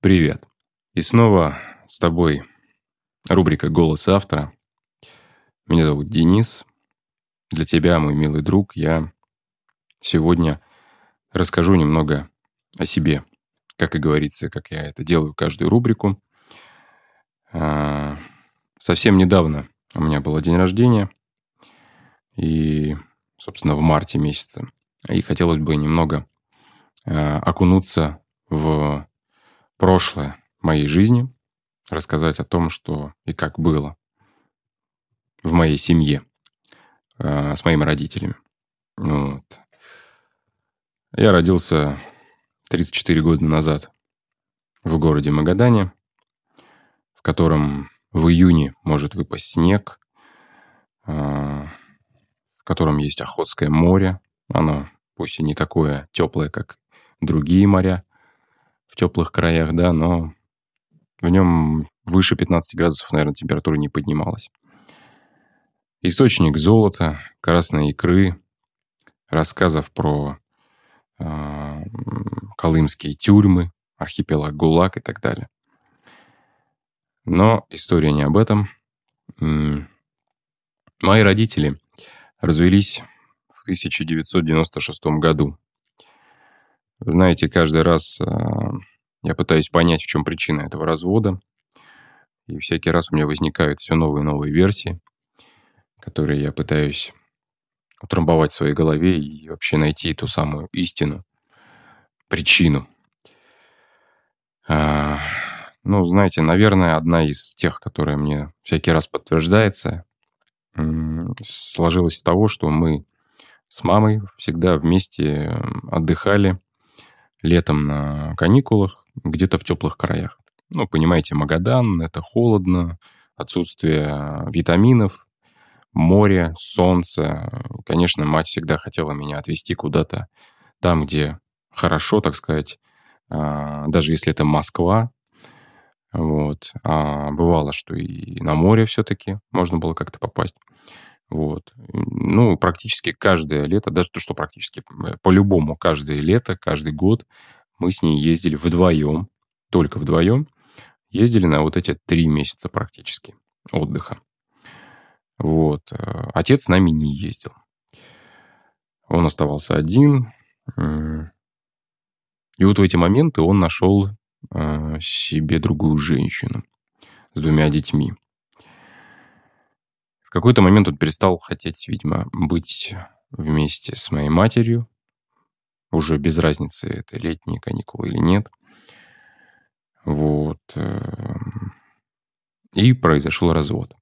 Привет. И снова с тобой рубрика «Голос автора». Меня зовут Денис. Для тебя, мой милый друг, я сегодня расскажу немного о себе. Как и говорится, как я это делаю каждую рубрику. А, совсем недавно у меня был день рождения. И, собственно, в марте месяце. И хотелось бы немного а, окунуться в прошлое моей жизни, рассказать о том, что и как было в моей семье э, с моими родителями. Вот. Я родился 34 года назад в городе Магадане, в котором в июне может выпасть снег, э, в котором есть Охотское море. Оно пусть и не такое теплое, как другие моря, теплых краях, да, но в нем выше 15 градусов, наверное, температура не поднималась. Источник золота, красной икры, рассказов про э, колымские тюрьмы, архипелаг ГУЛАГ и так далее. Но история не об этом. Мои родители развелись в 1996 году. Знаете, каждый раз а, я пытаюсь понять, в чем причина этого развода. И всякий раз у меня возникают все новые и новые версии, которые я пытаюсь утрамбовать в своей голове и вообще найти ту самую истину, причину. А, ну, знаете, наверное, одна из тех, которая мне всякий раз подтверждается, сложилась из того, что мы с мамой всегда вместе отдыхали летом на каникулах где-то в теплых краях. Ну, понимаете, Магадан, это холодно, отсутствие витаминов, море, солнце. Конечно, мать всегда хотела меня отвезти куда-то там, где хорошо, так сказать, а, даже если это Москва. Вот. А бывало, что и на море все-таки можно было как-то попасть. Вот. Ну, практически каждое лето, даже то, что практически э, по-любому каждое лето, каждый год мы с ней ездили вдвоем, только вдвоем, ездили на вот эти три месяца практически отдыха. Вот. Э, отец с нами не ездил. Он оставался один. И вот в эти моменты он нашел э, себе другую женщину с двумя детьми. В какой-то момент он перестал хотеть, видимо, быть вместе с моей матерью. Уже без разницы, это летние каникулы или нет. Вот. Эм, и произошел развод.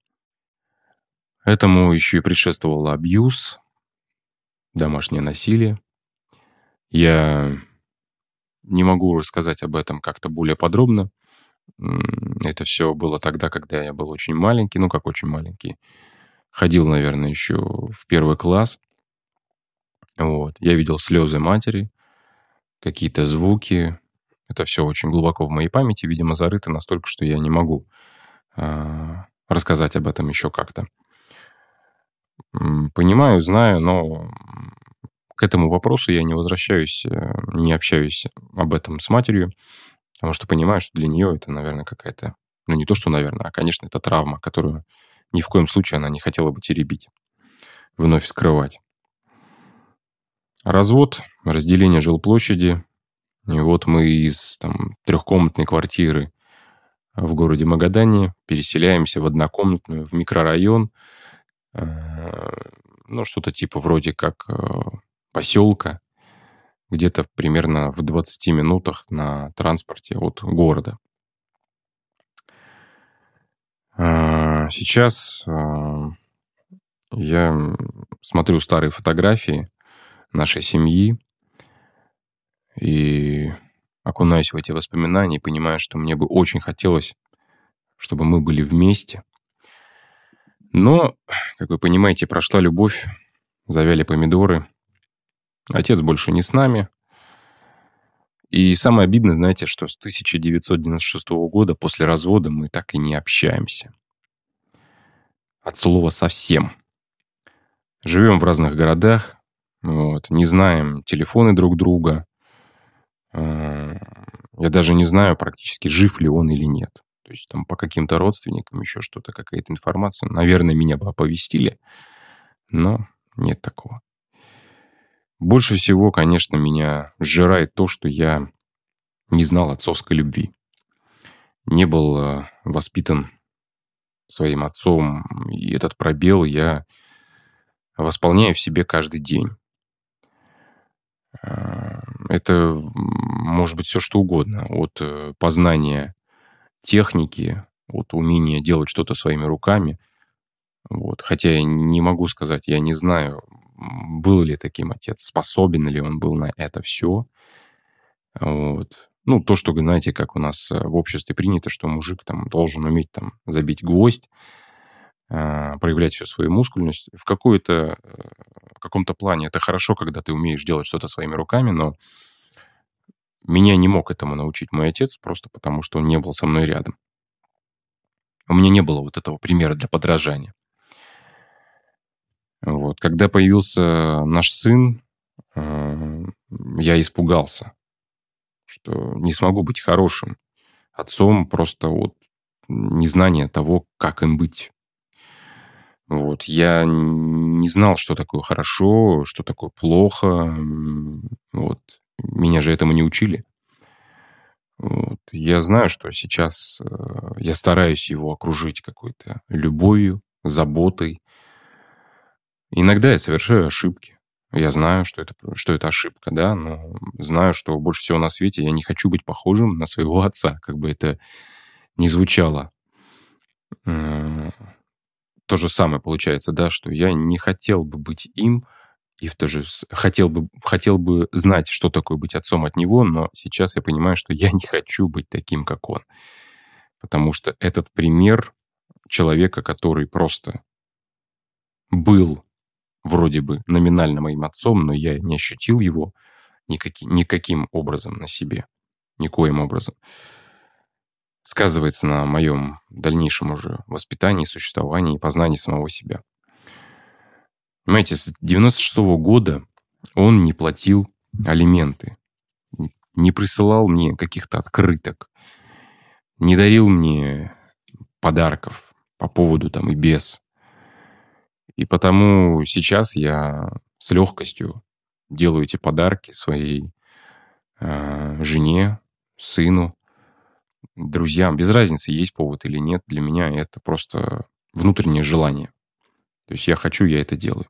Этому еще и предшествовал абьюз, домашнее насилие. Я не могу рассказать об этом как-то более подробно. Это все было тогда, когда я был очень маленький, ну как очень маленький, ходил, наверное, еще в первый класс. Вот. Я видел слезы матери, какие-то звуки. Это все очень глубоко в моей памяти, видимо, зарыто настолько, что я не могу э, рассказать об этом еще как-то. Понимаю, знаю, но к этому вопросу я не возвращаюсь, э, не общаюсь об этом с матерью, потому что понимаю, что для нее это, наверное, какая-то... Ну, не то, что, наверное, а, конечно, это травма, которую ни в коем случае она не хотела бы теребить, вновь скрывать. Развод, разделение жилплощади. И вот мы из там, трехкомнатной квартиры в городе Магадане переселяемся в однокомнатную, в микрорайон, э, ну, что-то типа вроде как э, поселка, где-то примерно в 20 минутах на транспорте от города. Сейчас а, я смотрю старые фотографии нашей семьи и окунаюсь в эти воспоминания и понимаю, что мне бы очень хотелось, чтобы мы были вместе. Но, как вы понимаете, прошла любовь, завяли помидоры. Отец больше не с нами. И самое обидное, знаете, что с 1996 года после развода мы так и не общаемся. От слова совсем. Живем в разных городах, вот, не знаем телефоны друг друга. Э, Я даже не знаю практически, жив ли он или нет. То есть там по каким-то родственникам еще что-то, какая-то информация. Наверное, меня бы оповестили, но нет такого. Больше всего, конечно, меня сжирает то, что я не знал отцовской любви. Не был э, воспитан своим отцом, и этот пробел я восполняю в себе каждый день. Э, это может быть все что угодно. От э, познания техники, от умения делать что-то своими руками. Вот. Хотя я не могу сказать, я не знаю, был ли таким отец, способен ли он был на это все. Вот. Ну, то, что, знаете, как у нас э, в обществе принято, что мужик там должен уметь там забить гвоздь, а, проявлять всю свою мускульность. В какой-то, э, в каком-то плане это хорошо, когда ты умеешь делать что-то своими руками, но меня не мог этому научить мой отец, просто потому что он не был со мной рядом. У меня не было вот этого примера для подражания. Вот. Когда появился наш сын, э, я испугался что не смогу быть хорошим отцом просто от незнания того, как им быть. Вот. Я не знал, что такое хорошо, что такое плохо. Вот. Меня же этому не учили. Вот. Я знаю, что сейчас э, я стараюсь его окружить какой-то любовью, заботой. Иногда я совершаю ошибки. Я знаю, что это, что это ошибка, да, но знаю, что больше всего на свете я не хочу быть похожим на своего отца, как бы это ни звучало. То же самое получается, да, что я не хотел бы быть им, и в то же хотел бы, хотел бы знать, что такое быть отцом от него, но сейчас я понимаю, что я не хочу быть таким, как он. Потому что этот пример человека, который просто был вроде бы номинально моим отцом, но я не ощутил его никаким, никаким образом на себе, никоим образом. Сказывается на моем дальнейшем уже воспитании, существовании и познании самого себя. Понимаете, с 96 -го года он не платил алименты, не присылал мне каких-то открыток, не дарил мне подарков по поводу там и без. И потому сейчас я с легкостью делаю эти подарки своей э, жене, сыну, друзьям. Без разницы, есть повод или нет. Для меня это просто внутреннее желание. То есть я хочу, я это делаю.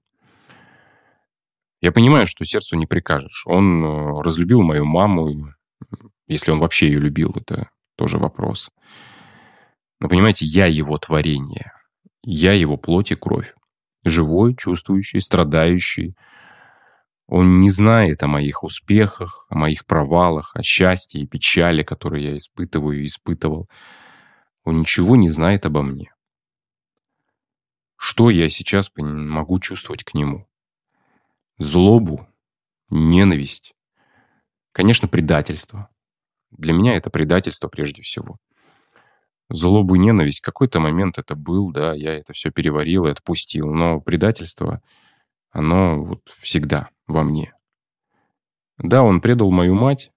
Я понимаю, что сердцу не прикажешь. Он э, разлюбил мою маму, если он вообще ее любил, это тоже вопрос. Но понимаете, я его творение. Я его плоть и кровь живой, чувствующий, страдающий. Он не знает о моих успехах, о моих провалах, о счастье и печали, которые я испытываю и испытывал. Он ничего не знает обо мне. Что я сейчас могу чувствовать к нему? Злобу, ненависть, конечно, предательство. Для меня это предательство прежде всего злобу и ненависть. Какой-то момент это был, да, я это все переварил и отпустил. Но предательство, оно вот всегда во мне. Да, он предал мою мать,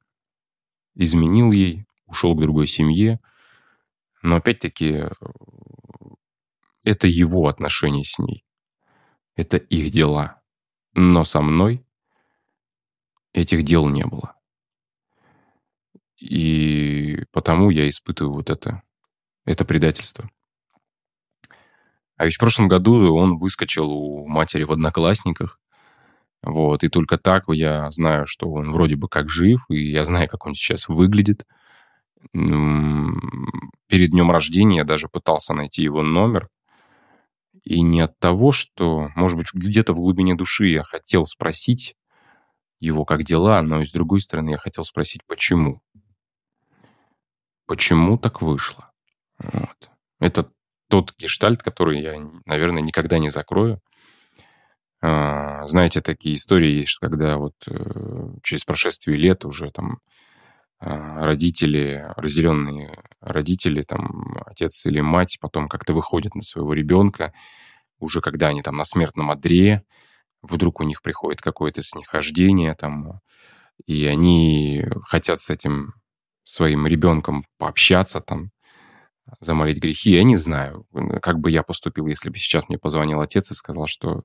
изменил ей, ушел к другой семье. Но опять-таки это его отношения с ней. Это их дела. Но со мной этих дел не было. И потому я испытываю вот это это предательство. А ведь в прошлом году он выскочил у матери в одноклассниках. Вот, и только так я знаю, что он вроде бы как жив, и я знаю, как он сейчас выглядит. Перед днем рождения я даже пытался найти его номер. И не от того, что, может быть, где-то в глубине души я хотел спросить его, как дела, но и с другой стороны я хотел спросить, почему. Почему так вышло? Вот. Это тот гештальт, который я, наверное, никогда не закрою. А, знаете, такие истории есть, когда вот э, через прошествие лет уже там а, родители, разделенные родители, там отец или мать, потом как-то выходят на своего ребенка, уже когда они там на смертном одре, вдруг у них приходит какое-то снихождение там, и они хотят с этим своим ребенком пообщаться там, замолить грехи. Я не знаю, как бы я поступил, если бы сейчас мне позвонил отец и сказал, что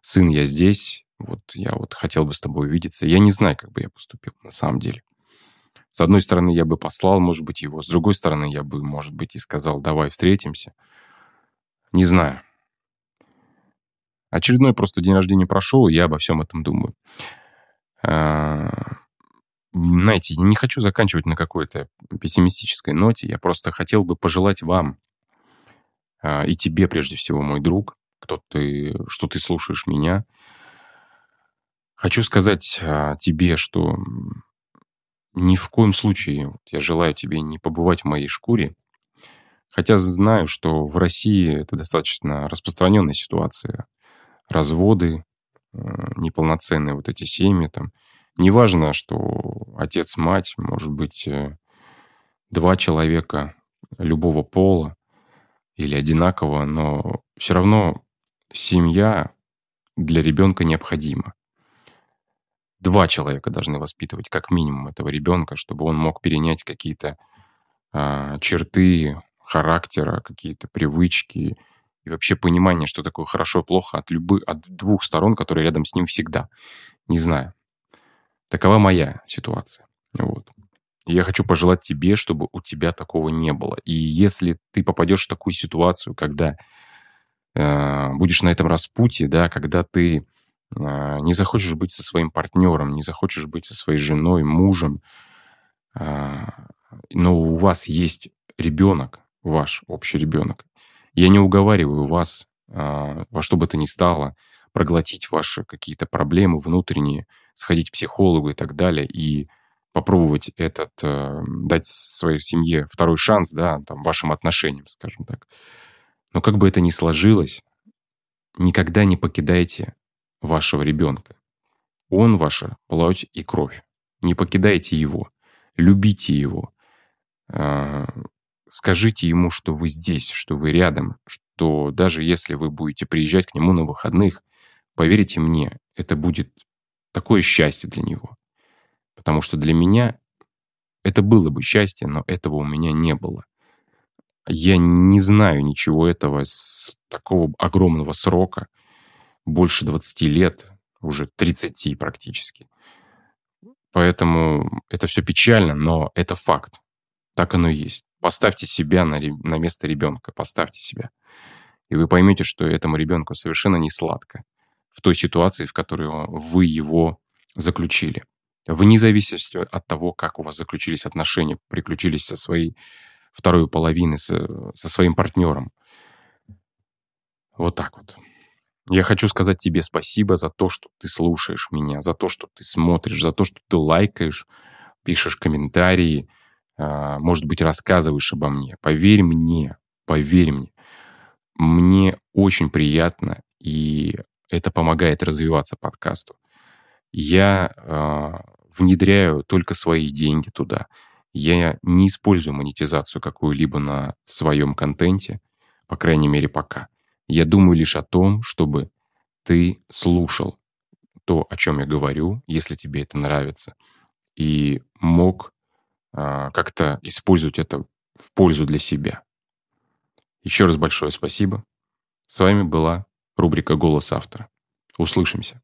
сын, я здесь, вот я вот хотел бы с тобой увидеться. Я не знаю, как бы я поступил на самом деле. С одной стороны, я бы послал, может быть, его. С другой стороны, я бы, может быть, и сказал, давай встретимся. Не знаю. Очередной просто день рождения прошел, и я обо всем этом думаю. А, знаете, не хочу заканчивать на какой-то пессимистической ноте. Я просто хотел бы пожелать вам а, и тебе, прежде всего, мой друг, кто ты, что ты слушаешь меня. Хочу сказать а, тебе, что ни в коем случае вот, я желаю тебе не побывать в моей шкуре, хотя знаю, что в России это достаточно распространенная ситуация. Разводы, э, неполноценные вот эти семьи там. Неважно, что отец, мать, может быть, э, два человека любого пола или одинаково, но все равно семья для ребенка необходима два человека должны воспитывать как минимум этого ребенка, чтобы он мог перенять какие-то а, черты характера, какие-то привычки и вообще понимание, что такое хорошо и плохо от любых, от двух сторон, которые рядом с ним всегда. Не знаю. Такова моя ситуация. Вот. Я хочу пожелать тебе, чтобы у тебя такого не было. И если ты попадешь в такую ситуацию, когда э, будешь на этом распутье, да, когда ты а, не захочешь быть со своим партнером, не захочешь быть со своей женой, мужем, а, но у вас есть ребенок, ваш общий ребенок. Я не уговариваю вас а, во что бы то ни стало проглотить ваши какие-то проблемы внутренние, сходить к психологу и так далее, и попробовать этот, дать своей семье второй шанс, да, там, вашим отношениям, скажем так. Но как бы это ни сложилось, никогда не покидайте вашего ребенка. Он ваша плоть и кровь. Не покидайте его. Любите его. А, скажите ему, что вы здесь, что вы рядом, что даже если вы будете приезжать к нему на выходных, поверьте мне, это будет такое счастье для него. Потому что для меня это было бы счастье, но этого у меня не было. Я не знаю ничего этого с такого огромного срока – больше 20 лет, уже 30 практически. Поэтому это все печально, но это факт. Так оно и есть. Поставьте себя на, на место ребенка, поставьте себя. И вы поймете, что этому ребенку совершенно не сладко в той ситуации, в которой вы его заключили. Вне зависимости от того, как у вас заключились отношения, приключились со своей второй половиной, со, со своим партнером. Вот так вот. Я хочу сказать тебе спасибо за то, что ты слушаешь меня, за то, что ты смотришь, за то, что ты лайкаешь, пишешь комментарии, а, может быть, рассказываешь обо мне. Поверь мне, поверь мне. Мне очень приятно, и это помогает развиваться подкасту. Я э, внедряю только свои деньги туда. Я не использую монетизацию какую-либо на своем контенте, по крайней мере, пока. Я думаю лишь о том, чтобы ты слушал то, о чем я говорю, если тебе это нравится, и мог а, как-то использовать это в пользу для себя. Еще раз большое спасибо. С вами была рубрика «Голос автора». Услышимся.